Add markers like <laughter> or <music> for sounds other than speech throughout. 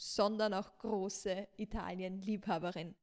sondern auch große Italien-Liebhaberin.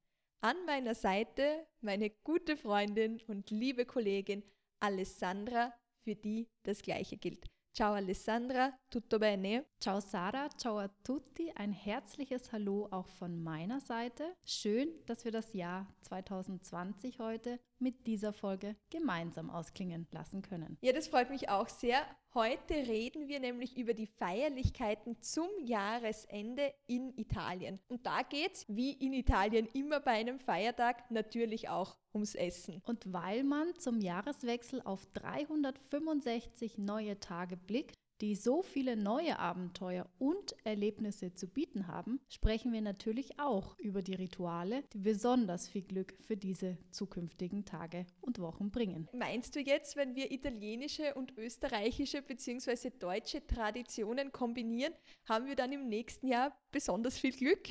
An meiner Seite meine gute Freundin und liebe Kollegin Alessandra, für die das Gleiche gilt. Ciao Alessandra, tutto bene? Ciao Sara, ciao a tutti, ein herzliches Hallo auch von meiner Seite. Schön, dass wir das Jahr 2020 heute mit dieser Folge gemeinsam ausklingen lassen können. Ja, das freut mich auch sehr. Heute reden wir nämlich über die Feierlichkeiten zum Jahresende in Italien. Und da geht es, wie in Italien immer bei einem Feiertag, natürlich auch ums Essen. Und weil man zum Jahreswechsel auf 365 neue Tage blickt, die so viele neue Abenteuer und Erlebnisse zu bieten haben, sprechen wir natürlich auch über die Rituale, die besonders viel Glück für diese zukünftigen Tage und Wochen bringen. Meinst du jetzt, wenn wir italienische und österreichische bzw. deutsche Traditionen kombinieren, haben wir dann im nächsten Jahr besonders viel Glück?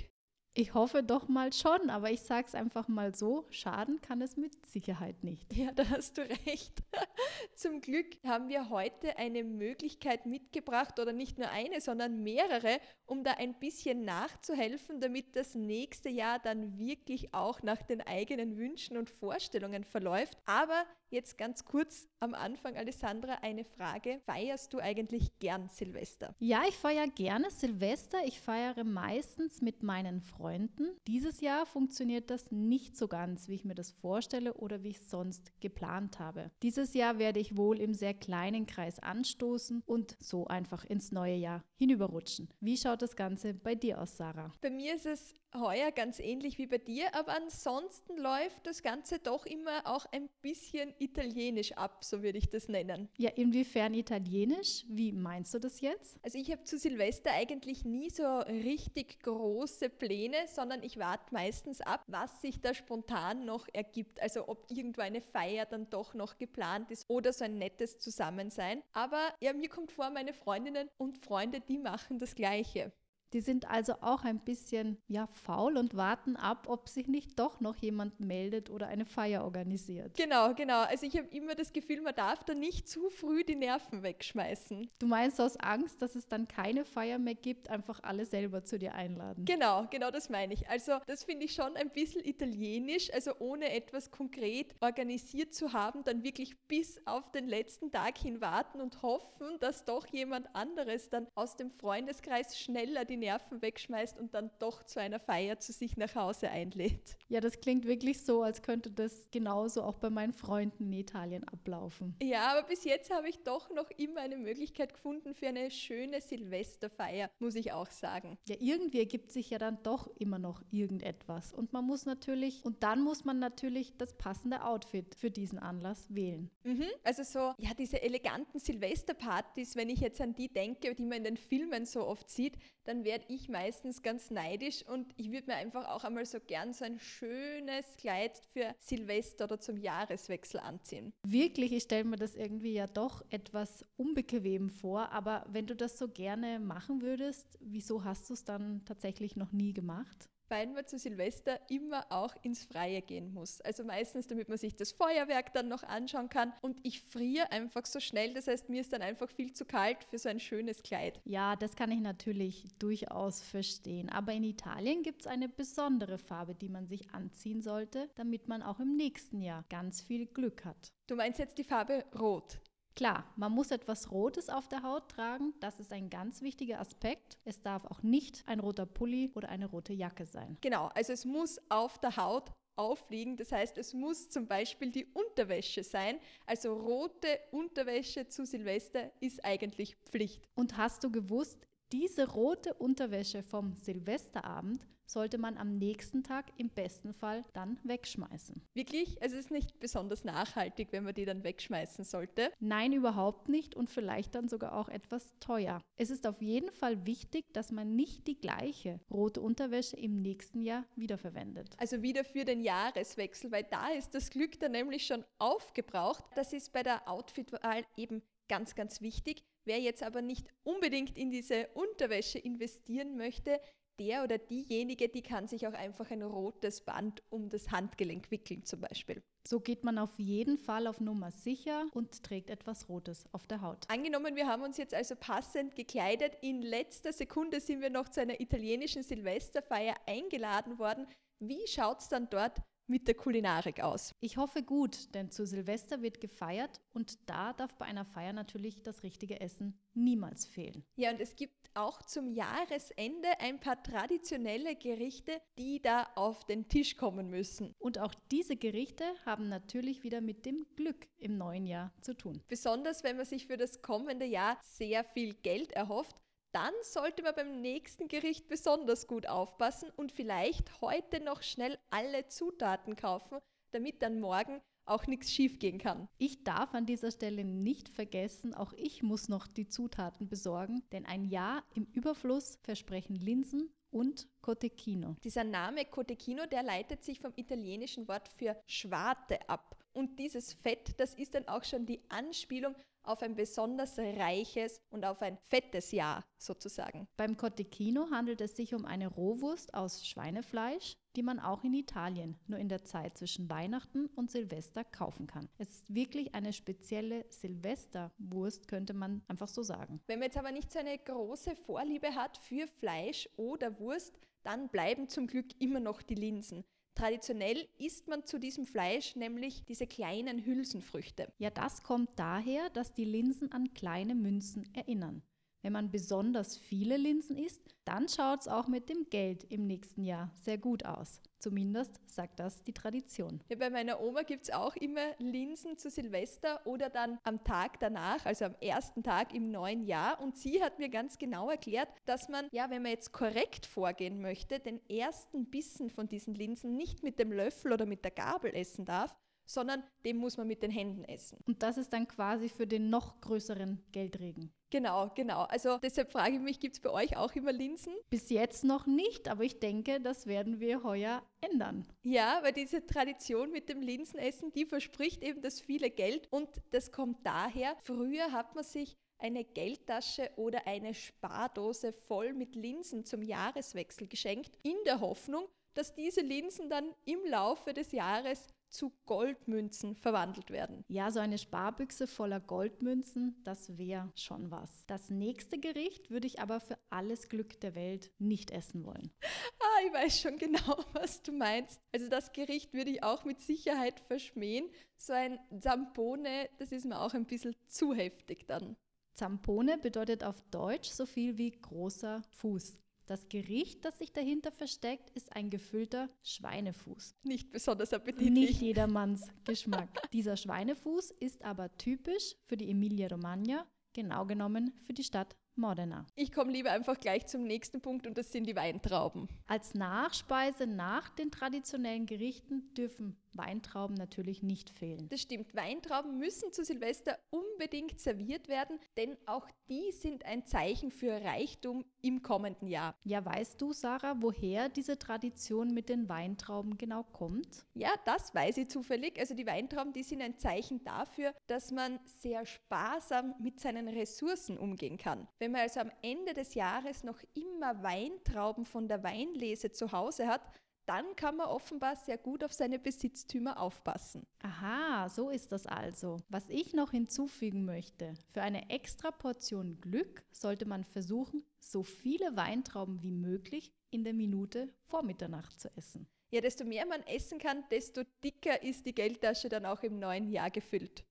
Ich hoffe doch mal schon, aber ich sage es einfach mal so, schaden kann es mit Sicherheit nicht. Ja, da hast du recht. <laughs> Zum Glück haben wir heute eine Möglichkeit mitgebracht oder nicht nur eine, sondern mehrere, um da ein bisschen nachzuhelfen, damit das nächste Jahr dann wirklich auch nach den eigenen Wünschen und Vorstellungen verläuft. Aber jetzt ganz kurz am Anfang, Alessandra, eine Frage. Feierst du eigentlich gern Silvester? Ja, ich feiere gerne Silvester. Ich feiere meistens mit meinen Freunden. Freunden. Dieses Jahr funktioniert das nicht so ganz, wie ich mir das vorstelle oder wie ich es sonst geplant habe. Dieses Jahr werde ich wohl im sehr kleinen Kreis anstoßen und so einfach ins neue Jahr hinüberrutschen. Wie schaut das Ganze bei dir aus, Sarah? Bei mir ist es heuer ganz ähnlich wie bei dir, aber ansonsten läuft das Ganze doch immer auch ein bisschen italienisch ab, so würde ich das nennen. Ja, inwiefern italienisch? Wie meinst du das jetzt? Also ich habe zu Silvester eigentlich nie so richtig große Pläne, sondern ich warte meistens ab, was sich da spontan noch ergibt. Also ob irgendwo eine Feier dann doch noch geplant ist oder so ein nettes Zusammensein. Aber ja, mir kommt vor, meine Freundinnen und Freunde, die machen das Gleiche. Die sind also auch ein bisschen ja faul und warten ab, ob sich nicht doch noch jemand meldet oder eine Feier organisiert. Genau, genau. Also ich habe immer das Gefühl, man darf da nicht zu früh die Nerven wegschmeißen. Du meinst aus Angst, dass es dann keine Feier mehr gibt, einfach alle selber zu dir einladen. Genau, genau das meine ich. Also das finde ich schon ein bisschen italienisch, also ohne etwas konkret organisiert zu haben, dann wirklich bis auf den letzten Tag hin warten und hoffen, dass doch jemand anderes dann aus dem Freundeskreis schneller die die Nerven wegschmeißt und dann doch zu einer Feier zu sich nach Hause einlädt. Ja, das klingt wirklich so, als könnte das genauso auch bei meinen Freunden in Italien ablaufen. Ja, aber bis jetzt habe ich doch noch immer eine Möglichkeit gefunden für eine schöne Silvesterfeier, muss ich auch sagen. Ja, irgendwie ergibt sich ja dann doch immer noch irgendetwas. Und man muss natürlich, und dann muss man natürlich das passende Outfit für diesen Anlass wählen. Mhm, also so, ja, diese eleganten Silvesterpartys, wenn ich jetzt an die denke, die man in den Filmen so oft sieht, dann werde ich meistens ganz neidisch und ich würde mir einfach auch einmal so gern so ein schönes Kleid für Silvester oder zum Jahreswechsel anziehen. Wirklich, ich stelle mir das irgendwie ja doch etwas unbequem vor, aber wenn du das so gerne machen würdest, wieso hast du es dann tatsächlich noch nie gemacht? Weil man zu Silvester immer auch ins Freie gehen muss. Also meistens, damit man sich das Feuerwerk dann noch anschauen kann. Und ich friere einfach so schnell, das heißt, mir ist dann einfach viel zu kalt für so ein schönes Kleid. Ja, das kann ich natürlich durchaus verstehen. Aber in Italien gibt es eine besondere Farbe, die man sich anziehen sollte, damit man auch im nächsten Jahr ganz viel Glück hat. Du meinst jetzt die Farbe Rot? Klar, man muss etwas Rotes auf der Haut tragen. Das ist ein ganz wichtiger Aspekt. Es darf auch nicht ein roter Pulli oder eine rote Jacke sein. Genau, also es muss auf der Haut aufliegen. Das heißt, es muss zum Beispiel die Unterwäsche sein. Also rote Unterwäsche zu Silvester ist eigentlich Pflicht. Und hast du gewusst, Diese rote Unterwäsche vom Silvesterabend sollte man am nächsten Tag im besten Fall dann wegschmeißen. Wirklich? Es ist nicht besonders nachhaltig, wenn man die dann wegschmeißen sollte? Nein, überhaupt nicht und vielleicht dann sogar auch etwas teuer. Es ist auf jeden Fall wichtig, dass man nicht die gleiche rote Unterwäsche im nächsten Jahr wiederverwendet. Also wieder für den Jahreswechsel, weil da ist das Glück dann nämlich schon aufgebraucht. Das ist bei der Outfitwahl eben ganz, ganz wichtig. Wer jetzt aber nicht unbedingt in diese Unterwäsche investieren möchte, der oder diejenige, die kann sich auch einfach ein rotes Band um das Handgelenk wickeln zum Beispiel. So geht man auf jeden Fall auf Nummer sicher und trägt etwas Rotes auf der Haut. Angenommen, wir haben uns jetzt also passend gekleidet. In letzter Sekunde sind wir noch zu einer italienischen Silvesterfeier eingeladen worden. Wie schaut es dann dort mit der Kulinarik aus? Ich hoffe gut, denn zu Silvester wird gefeiert und da darf bei einer Feier natürlich das richtige Essen niemals fehlen. Ja, und es gibt auch zum Jahresende ein paar traditionelle Gerichte, die da auf den Tisch kommen müssen. Und auch diese Gerichte haben natürlich wieder mit dem Glück im neuen Jahr zu tun. Besonders wenn man sich für das kommende Jahr sehr viel Geld erhofft, dann sollte man beim nächsten Gericht besonders gut aufpassen und vielleicht heute noch schnell alle Zutaten kaufen, damit dann morgen auch nichts schiefgehen kann. Ich darf an dieser Stelle nicht vergessen, auch ich muss noch die Zutaten besorgen, denn ein Jahr im Überfluss versprechen Linsen und Cotechino. Dieser Name Cotechino, der leitet sich vom italienischen Wort für Schwarte ab. Und dieses Fett, das ist dann auch schon die Anspielung auf ein besonders reiches und auf ein fettes Jahr sozusagen. Beim Cotechino handelt es sich um eine Rohwurst aus Schweinefleisch, die man auch in Italien nur in der Zeit zwischen Weihnachten und Silvester kaufen kann. Es ist wirklich eine spezielle Silvesterwurst, könnte man einfach so sagen. Wenn man jetzt aber nicht so eine große Vorliebe hat für Fleisch oder Wurst, dann bleiben zum Glück immer noch die Linsen. Traditionell isst man zu diesem Fleisch nämlich diese kleinen Hülsenfrüchte. Ja, das kommt daher, dass die Linsen an kleine Münzen erinnern. Wenn man besonders viele Linsen isst, dann schaut es auch mit dem Geld im nächsten Jahr sehr gut aus. Zumindest sagt das die Tradition. Ja, bei meiner Oma gibt es auch immer Linsen zu Silvester oder dann am Tag danach, also am ersten Tag im neuen Jahr. Und sie hat mir ganz genau erklärt, dass man, ja, wenn man jetzt korrekt vorgehen möchte, den ersten Bissen von diesen Linsen nicht mit dem Löffel oder mit der Gabel essen darf, sondern den muss man mit den Händen essen. Und das ist dann quasi für den noch größeren Geldregen. Genau, genau. Also deshalb frage ich mich, gibt es bei euch auch immer Linsen? Bis jetzt noch nicht, aber ich denke, das werden wir heuer ändern. Ja, weil diese Tradition mit dem Linsenessen, die verspricht eben das viele Geld und das kommt daher, früher hat man sich eine Geldtasche oder eine Spardose voll mit Linsen zum Jahreswechsel geschenkt, in der Hoffnung, dass diese Linsen dann im Laufe des Jahres zu Goldmünzen verwandelt werden. Ja, so eine Sparbüchse voller Goldmünzen, das wäre schon was. Das nächste Gericht würde ich aber für alles Glück der Welt nicht essen wollen. <laughs> Ah, ich weiß schon genau, <laughs> was du meinst. Also das Gericht würde ich auch mit Sicherheit verschmähen. So ein Zampone, das ist mir auch ein bisschen zu heftig dann. Zampone bedeutet auf Deutsch so viel wie großer Fuß. Das Gericht, das sich dahinter versteckt, ist ein gefüllter Schweinefuß. Nicht besonders appetitlich. Nicht jedermanns Geschmack. Dieser Schweinefuß ist aber typisch für die Emilia-Romagna, genau genommen für die Stadt Modena. Ich komme lieber einfach gleich zum nächsten Punkt und das sind die Weintrauben. Als Nachspeise nach den traditionellen Gerichten dürfen Weintrauben natürlich nicht fehlen. Das stimmt, Weintrauben müssen zu Silvester unbedingt serviert werden, denn auch die sind ein Zeichen für Reichtum im kommenden Jahr. Ja, weißt du, Sarah, woher diese Tradition mit den Weintrauben genau kommt? Ja, das weiß ich zufällig. Also die Weintrauben, die sind ein Zeichen dafür, dass man sehr sparsam mit seinen Ressourcen umgehen kann. Wenn man also am Ende des Jahres noch immer Weintrauben von der Weinlese zu Hause hat, dann kann man offenbar sehr gut auf seine Besitztümer aufpassen. Aha, so ist das also. Was ich noch hinzufügen möchte, für eine extra Portion Glück sollte man versuchen, so viele Weintrauben wie möglich in der Minute vor Mitternacht zu essen. Ja, desto mehr man essen kann, desto dicker ist die Geldtasche dann auch im neuen Jahr gefüllt.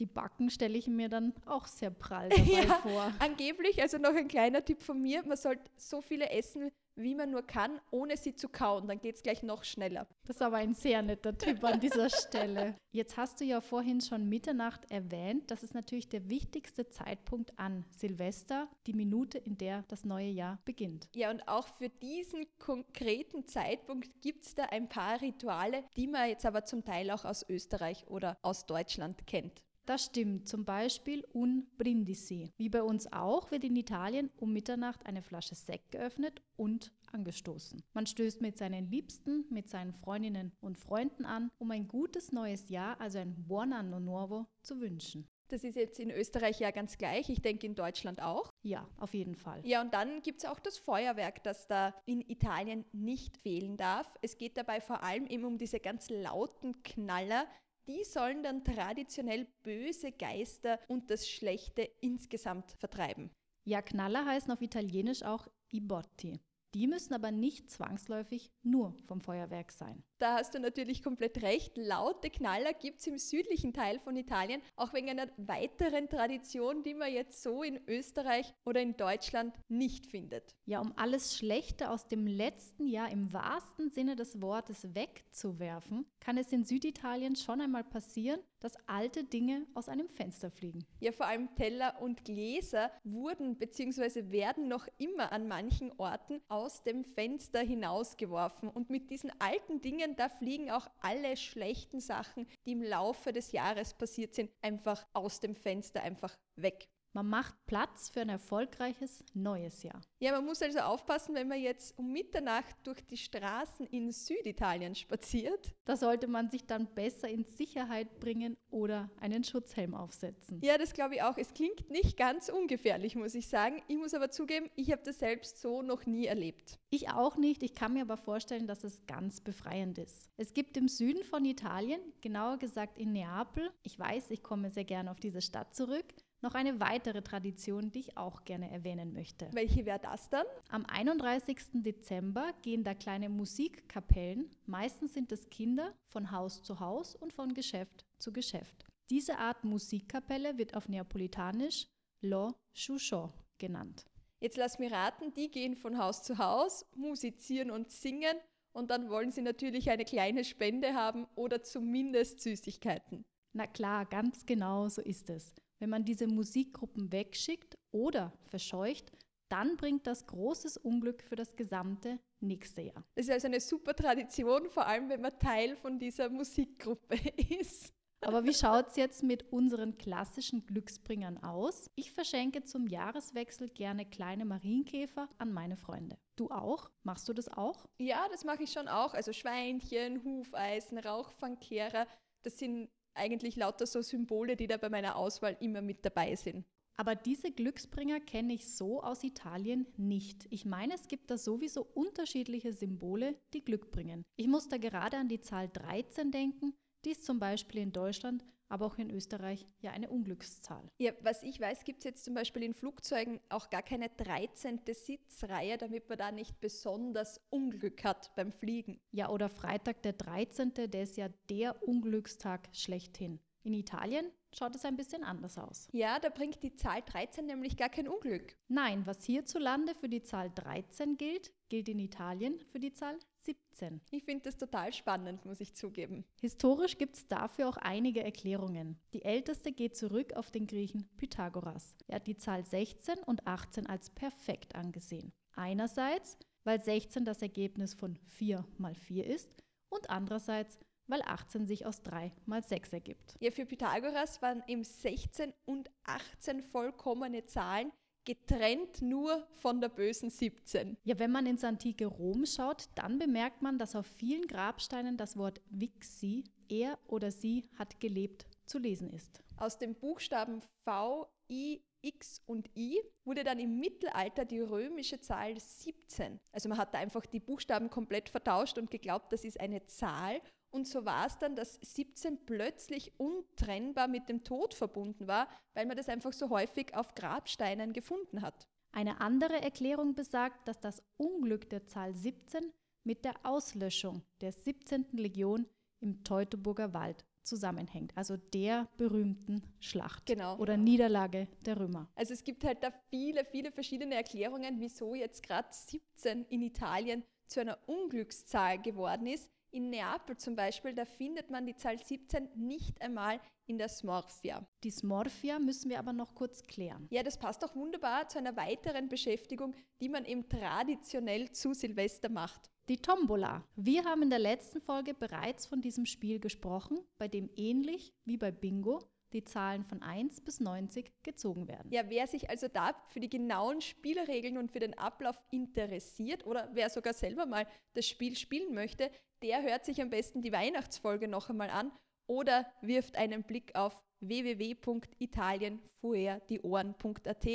Die Backen stelle ich mir dann auch sehr prall <laughs> dabei ja, vor. Angeblich, also noch ein kleiner Tipp von mir, man sollte so viele essen, wie man nur kann, ohne sie zu kauen. Dann geht es gleich noch schneller. Das ist aber ein sehr netter Tipp an dieser Stelle. Jetzt hast du ja vorhin schon Mitternacht erwähnt. Das ist natürlich der wichtigste Zeitpunkt an Silvester, die Minute, in der das neue Jahr beginnt. Ja, und auch für diesen konkreten Zeitpunkt gibt es da ein paar Rituale, die man jetzt aber zum Teil auch aus Österreich oder aus Deutschland kennt. Das stimmt, zum Beispiel un brindisi. Wie bei uns auch wird in Italien um Mitternacht eine Flasche Sekt geöffnet und angestoßen. Man stößt mit seinen Liebsten, mit seinen Freundinnen und Freunden an, um ein gutes neues Jahr, also ein Buon Anno Nuovo, zu wünschen. Das ist jetzt in Österreich ja ganz gleich. Ich denke in Deutschland auch. Ja, auf jeden Fall. Ja, und dann gibt es auch das Feuerwerk, das da in Italien nicht fehlen darf. Es geht dabei vor allem eben um diese ganz lauten Knaller, die sollen dann traditionell böse Geister und das Schlechte insgesamt vertreiben. Ja, Knaller heißen auf Italienisch auch i botti. Die müssen aber nicht zwangsläufig nur vom Feuerwerk sein. Da hast du natürlich komplett recht. Laute Knaller gibt es im südlichen Teil von Italien, auch wegen einer weiteren Tradition, die man jetzt so in Österreich oder in Deutschland nicht findet. Ja, um alles Schlechte aus dem letzten Jahr im wahrsten Sinne des Wortes wegzuwerfen, kann es in Süditalien schon einmal passieren, dass alte Dinge aus einem Fenster fliegen. Ja, vor allem Teller und Gläser wurden bzw. werden noch immer an manchen Orten aus dem Fenster hinausgeworfen. Und mit diesen alten Dingen da fliegen auch alle schlechten Sachen, die im Laufe des Jahres passiert sind, einfach aus dem Fenster, einfach weg. Man macht Platz für ein erfolgreiches neues Jahr. Ja, man muss also aufpassen, wenn man jetzt um Mitternacht durch die Straßen in Süditalien spaziert. Da sollte man sich dann besser in Sicherheit bringen oder einen Schutzhelm aufsetzen. Ja, das glaube ich auch. Es klingt nicht ganz ungefährlich, muss ich sagen. Ich muss aber zugeben, ich habe das selbst so noch nie erlebt. Ich auch nicht. Ich kann mir aber vorstellen, dass es ganz befreiend ist. Es gibt im Süden von Italien, genauer gesagt in Neapel, ich weiß, ich komme sehr gerne auf diese Stadt zurück, noch eine weitere Tradition, die ich auch gerne erwähnen möchte. Welche wäre das dann? Am 31. Dezember gehen da kleine Musikkapellen, meistens sind es Kinder, von Haus zu Haus und von Geschäft zu Geschäft. Diese Art Musikkapelle wird auf Neapolitanisch Lo Chouchot genannt. Jetzt lass mir raten, die gehen von Haus zu Haus, musizieren und singen und dann wollen sie natürlich eine kleine Spende haben oder zumindest Süßigkeiten. Na klar, ganz genau so ist es. Wenn man diese Musikgruppen wegschickt oder verscheucht, dann bringt das großes Unglück für das gesamte nächste Jahr. Das ist also eine super Tradition, vor allem wenn man Teil von dieser Musikgruppe <laughs> ist. Aber wie schaut es jetzt mit unseren klassischen Glücksbringern aus? Ich verschenke zum Jahreswechsel gerne kleine Marienkäfer an meine Freunde. Du auch? Machst du das auch? Ja, das mache ich schon auch. Also Schweinchen, Hufeisen, Rauchfangkehrer, das sind eigentlich lauter so Symbole, die da bei meiner Auswahl immer mit dabei sind. Aber diese Glücksbringer kenne ich so aus Italien nicht. Ich meine, es gibt da sowieso unterschiedliche Symbole, die Glück bringen. Ich muss da gerade an die Zahl 13 denken, die ist zum Beispiel in Deutschland aber auch in Österreich ja eine Unglückszahl. Ja, was ich weiß, gibt es jetzt zum Beispiel in Flugzeugen auch gar keine 13. Sitzreihe, damit man da nicht besonders Unglück hat beim Fliegen. Ja, oder Freitag der 13., der ist ja der Unglückstag schlechthin. In Italien schaut es ein bisschen anders aus. Ja, da bringt die Zahl 13 nämlich gar kein Unglück. Nein, was hierzulande für die Zahl 13 gilt, gilt in Italien für die Zahl 17. Ich finde das total spannend, muss ich zugeben. Historisch gibt es dafür auch einige Erklärungen. Die älteste geht zurück auf den Griechen Pythagoras. Er hat die Zahl 16 und 18 als perfekt angesehen. Einerseits, weil 16 das Ergebnis von 4 mal 4 ist und andererseits, weil 18 sich aus 3 mal 6 ergibt. Ja, für Pythagoras waren eben 16 und 18 vollkommene Zahlen, getrennt nur von der bösen 17. Ja, wenn man ins antike Rom schaut, dann bemerkt man, dass auf vielen Grabsteinen das Wort Vixi, er oder sie hat gelebt, zu lesen ist. Aus den Buchstaben V, I, X und I wurde dann im Mittelalter die römische Zahl 17. Also man hat da einfach die Buchstaben komplett vertauscht und geglaubt, das ist eine Zahl und so war es dann, dass 17 plötzlich untrennbar mit dem Tod verbunden war, weil man das einfach so häufig auf Grabsteinen gefunden hat. Eine andere Erklärung besagt, dass das Unglück der Zahl 17 mit der Auslöschung der 17. Legion im Teutoburger Wald zusammenhängt, also der berühmten Schlacht Genau. oder Niederlage der Römer. Also es gibt halt da viele, viele verschiedene Erklärungen, wieso jetzt gerade 17 in Italien zu einer Unglückszahl geworden ist. In Neapel zum Beispiel, da findet man die Zahl 17 nicht einmal in der Smorfia. Die Smorfia müssen wir aber noch kurz klären. Ja, das passt auch wunderbar zu einer weiteren Beschäftigung, die man eben traditionell zu Silvester macht. Die Tombola. Wir haben in der letzten Folge bereits von diesem Spiel gesprochen, bei dem ähnlich wie bei Bingo die Zahlen von 1 bis 90 gezogen werden. Ja, wer sich also da für die genauen Spielregeln und für den Ablauf interessiert oder wer sogar selber mal das Spiel spielen möchte, der hört sich am besten die Weihnachtsfolge noch einmal an oder wirft einen Blick auf www.italienfuerdieohren.at.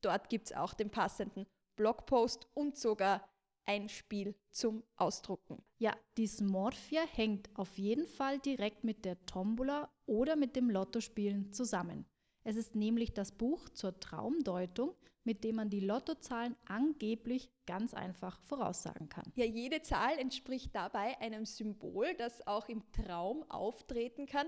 Dort gibt es auch den passenden Blogpost und sogar ein Spiel zum Ausdrucken. Ja, die Smorfia hängt auf jeden Fall direkt mit der Tombola oder mit dem Lottospielen zusammen. Es ist nämlich das Buch zur Traumdeutung, mit dem man die Lottozahlen angeblich ganz einfach voraussagen kann. Ja, jede Zahl entspricht dabei einem Symbol, das auch im Traum auftreten kann.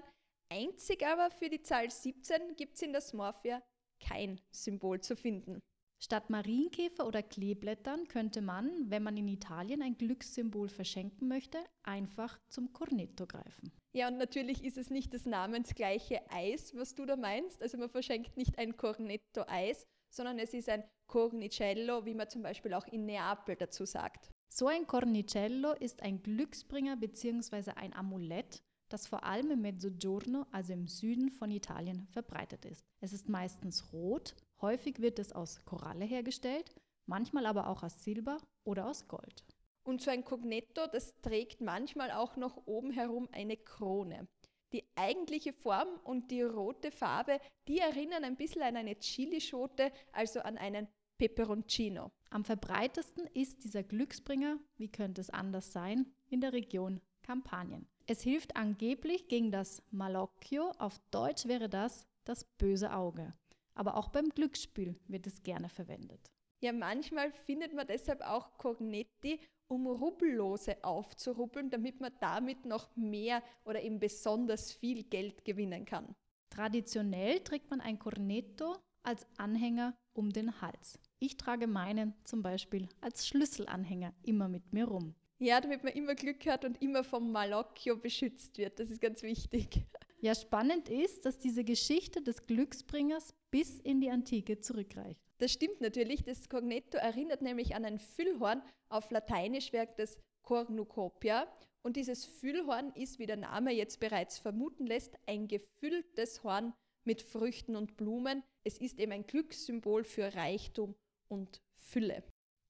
Einzig aber für die Zahl 17 gibt es in der Smorfia kein Symbol zu finden. Statt Marienkäfer oder Kleeblättern könnte man, wenn man in Italien ein Glückssymbol verschenken möchte, einfach zum Cornetto greifen. Ja, und natürlich ist es nicht das namensgleiche Eis, was du da meinst. Also man verschenkt nicht ein Cornetto-Eis, sondern es ist ein Cornicello, wie man zum Beispiel auch in Neapel dazu sagt. So ein Cornicello ist ein Glücksbringer bzw. ein Amulett, das vor allem im Mezzogiorno, also im Süden von Italien, verbreitet ist. Es ist meistens rot, häufig wird es aus Koralle hergestellt, manchmal aber auch aus Silber oder aus Gold. Und so ein Cognetto, das trägt manchmal auch noch oben herum eine Krone. Die eigentliche Form und die rote Farbe, die erinnern ein bisschen an eine Chilischote, also an einen Peperoncino. Am verbreitesten ist dieser Glücksbringer, wie könnte es anders sein, in der Region Kampanien. Es hilft angeblich gegen das Malocchio, auf Deutsch wäre das das böse Auge. Aber auch beim Glücksspiel wird es gerne verwendet. Ja, manchmal findet man deshalb auch Cognetti, um Rubbellose aufzurubbeln, damit man damit noch mehr oder eben besonders viel Geld gewinnen kann. Traditionell trägt man ein Cornetto als Anhänger um den Hals. Ich trage meinen zum Beispiel als Schlüsselanhänger immer mit mir rum. Ja, damit man immer Glück hat und immer vom Malocchio beschützt wird. Das ist ganz wichtig. Ja, spannend ist, dass diese Geschichte des Glücksbringers bis in die Antike zurückreicht. Das stimmt natürlich. Das Cognetto erinnert nämlich an ein Füllhorn. Auf Lateinisch wirkt das Cornucopia. Und dieses Füllhorn ist, wie der Name jetzt bereits vermuten lässt, ein gefülltes Horn mit Früchten und Blumen. Es ist eben ein Glückssymbol für Reichtum und Fülle.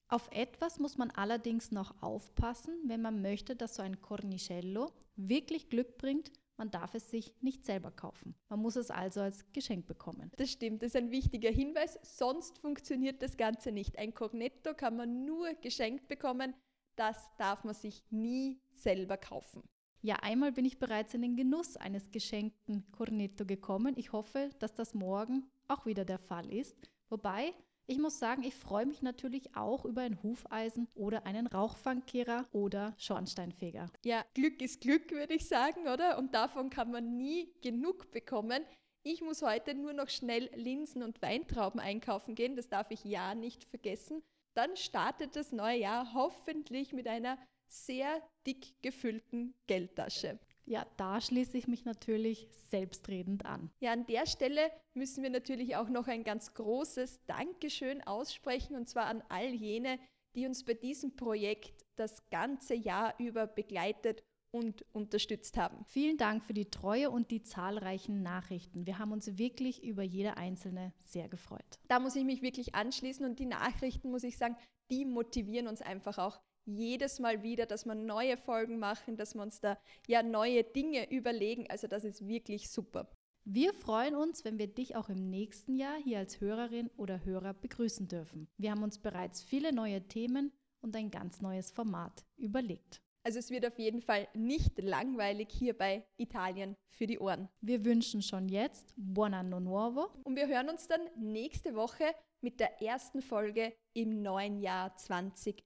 Auf etwas muss man allerdings noch aufpassen, wenn man möchte, dass so ein Cornicello wirklich Glück bringt. Man darf es sich nicht selber kaufen. Man muss es also als Geschenk bekommen. Das stimmt, das ist ein wichtiger Hinweis. Sonst funktioniert das Ganze nicht. Ein Cornetto kann man nur geschenkt bekommen. Das darf man sich nie selber kaufen. Ja, einmal bin ich bereits in den Genuss eines geschenkten Cornetto gekommen. Ich hoffe, dass das morgen auch wieder der Fall ist. Wobei, ich muss sagen, ich freue mich natürlich auch über ein Hufeisen oder einen Rauchfangkehrer oder Schornsteinfeger. Ja, Glück ist Glück, würde ich sagen, oder? Und davon kann man nie genug bekommen. Ich muss heute nur noch schnell Linsen und Weintrauben einkaufen gehen, das darf ich ja nicht vergessen. Dann startet das neue Jahr hoffentlich mit einer sehr dick gefüllten Geldtasche. Ja, da schließe ich mich natürlich selbstredend an. Ja, an der Stelle müssen wir natürlich auch noch ein ganz großes Dankeschön aussprechen und zwar an all jene, die uns bei diesem Projekt das ganze Jahr über begleitet und unterstützt haben. Vielen Dank für die Treue und die zahlreichen Nachrichten. Wir haben uns wirklich über jede einzelne sehr gefreut. Da muss ich mich wirklich anschließen und die Nachrichten, muss ich sagen, die motivieren uns einfach auch jedes Mal wieder, dass wir neue Folgen machen, dass wir uns da ja neue Dinge überlegen. Also das ist wirklich super. Wir freuen uns, wenn wir dich auch im nächsten Jahr hier als Hörerin oder Hörer begrüßen dürfen. Wir haben uns bereits viele neue Themen und ein ganz neues Format überlegt. Also es wird auf jeden Fall nicht langweilig hier bei Italien für die Ohren. Wir wünschen schon jetzt Buon Anno Nuovo und wir hören uns dann nächste Woche mit der ersten Folge im neuen Jahr 2021.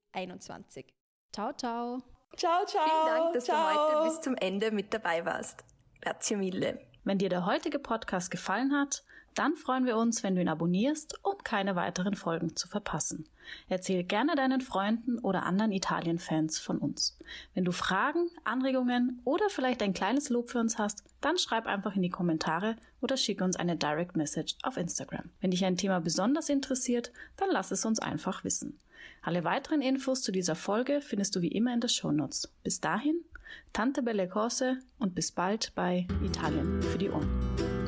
Ciao, ciao. Ciao, ciao. Vielen Dank, dass ciao. du heute bis zum Ende mit dabei warst. Grazie mille. Wenn dir der heutige Podcast gefallen hat, dann freuen wir uns, wenn du ihn abonnierst, um keine weiteren Folgen zu verpassen. Erzähl gerne deinen Freunden oder anderen Italien-Fans von uns. Wenn du Fragen, Anregungen oder vielleicht ein kleines Lob für uns hast, dann schreib einfach in die Kommentare oder schicke uns eine Direct Message auf Instagram. Wenn dich ein Thema besonders interessiert, dann lass es uns einfach wissen. Alle weiteren Infos zu dieser Folge findest du wie immer in den Shownotes. Bis dahin, Tante Belle Cose und bis bald bei Italien für die Ohren.